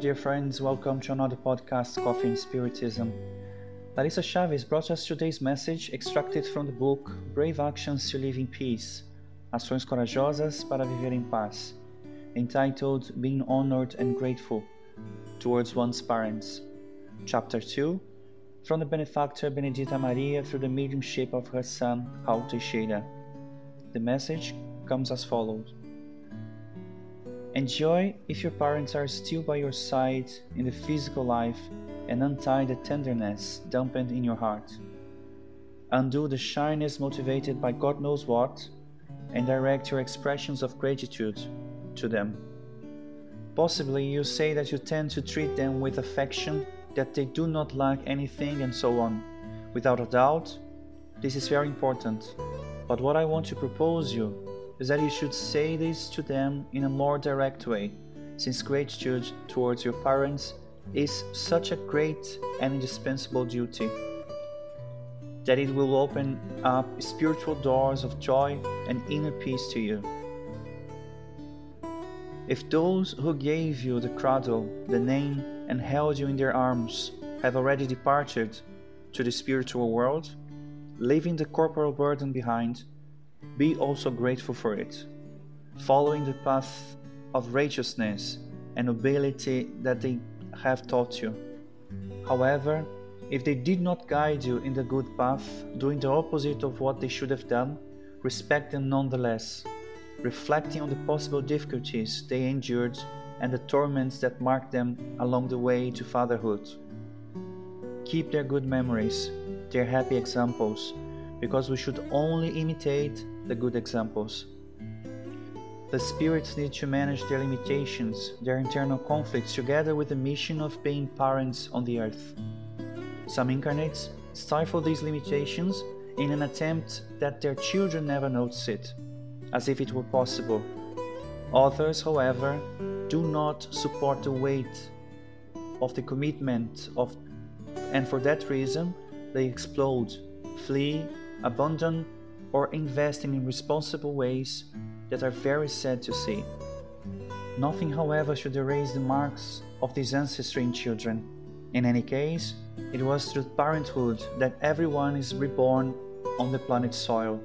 dear friends. Welcome to another podcast, Coffee and Spiritism. Larissa Chavez brought us today's message extracted from the book Brave Actions to Live in Peace Ações Corajosas para Viver em Paz, entitled Being Honored and Grateful Towards One's Parents. Chapter 2 From the Benefactor Benedita Maria through the mediumship of her son, Raul Teixeira. The message comes as follows. Enjoy if your parents are still by your side in the physical life and untie the tenderness dampened in your heart. Undo the shyness motivated by God knows what and direct your expressions of gratitude to them. Possibly you say that you tend to treat them with affection, that they do not lack anything, and so on. Without a doubt, this is very important. But what I want to propose you is that you should say this to them in a more direct way, since gratitude towards your parents is such a great and indispensable duty that it will open up spiritual doors of joy and inner peace to you. If those who gave you the cradle, the name, and held you in their arms have already departed to the spiritual world, leaving the corporal burden behind, be also grateful for it, following the path of righteousness and nobility that they have taught you. However, if they did not guide you in the good path, doing the opposite of what they should have done, respect them nonetheless, reflecting on the possible difficulties they endured and the torments that marked them along the way to fatherhood. Keep their good memories, their happy examples, because we should only imitate the good examples. The spirits need to manage their limitations, their internal conflicts, together with the mission of being parents on the earth. Some incarnates stifle these limitations in an attempt that their children never notice it, as if it were possible. Others, however, do not support the weight of the commitment of and for that reason they explode, flee, abandon or investing in responsible ways that are very sad to see. Nothing, however, should erase the marks of this ancestry in children. In any case, it was through parenthood that everyone is reborn on the planet's soil.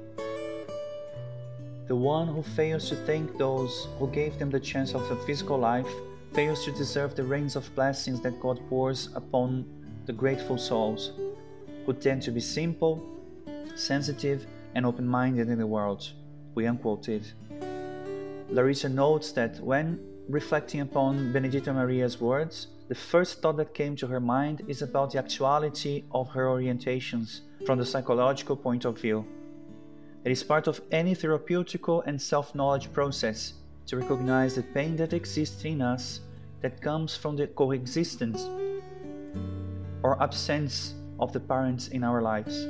The one who fails to thank those who gave them the chance of a physical life fails to deserve the rains of blessings that God pours upon the grateful souls, who tend to be simple, sensitive, and open minded in the world. We unquoted. Larissa notes that when reflecting upon Benedita Maria's words, the first thought that came to her mind is about the actuality of her orientations from the psychological point of view. It is part of any therapeutical and self knowledge process to recognize the pain that exists in us that comes from the coexistence or absence of the parents in our lives.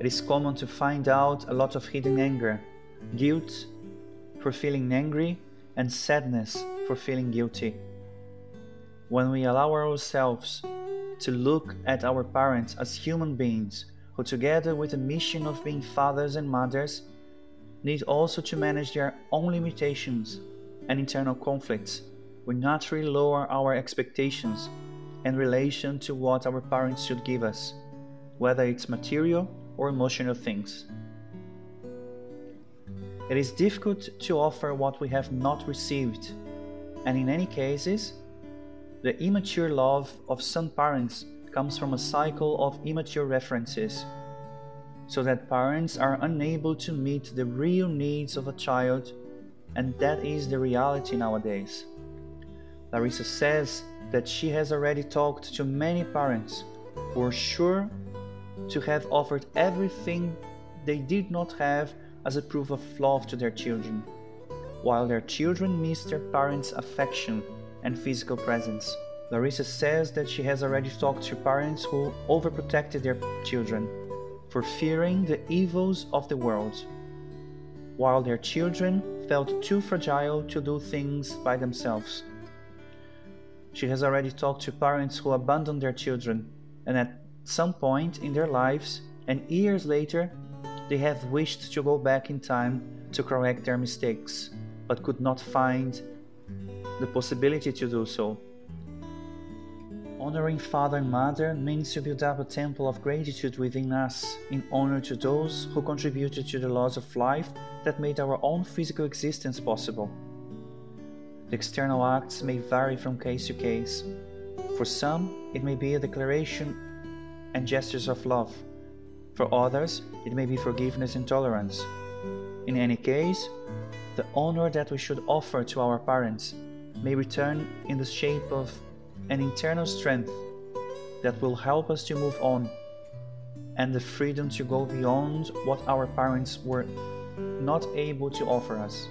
It is common to find out a lot of hidden anger, guilt for feeling angry, and sadness for feeling guilty. When we allow ourselves to look at our parents as human beings who, together with the mission of being fathers and mothers, need also to manage their own limitations and internal conflicts, we naturally lower our expectations in relation to what our parents should give us, whether it's material or emotional things. It is difficult to offer what we have not received, and in any cases, the immature love of some parents comes from a cycle of immature references, so that parents are unable to meet the real needs of a child, and that is the reality nowadays. Larissa says that she has already talked to many parents who are sure to have offered everything they did not have as a proof of love to their children, while their children miss their parents' affection and physical presence. Larissa says that she has already talked to parents who overprotected their children for fearing the evils of the world, while their children felt too fragile to do things by themselves. She has already talked to parents who abandoned their children and at some point in their lives, and years later, they have wished to go back in time to correct their mistakes, but could not find the possibility to do so. Honoring father and mother means to build up a temple of gratitude within us in honor to those who contributed to the laws of life that made our own physical existence possible. The external acts may vary from case to case. For some, it may be a declaration and gestures of love. For others, it may be forgiveness and tolerance. In any case, the honor that we should offer to our parents may return in the shape of an internal strength that will help us to move on and the freedom to go beyond what our parents were not able to offer us.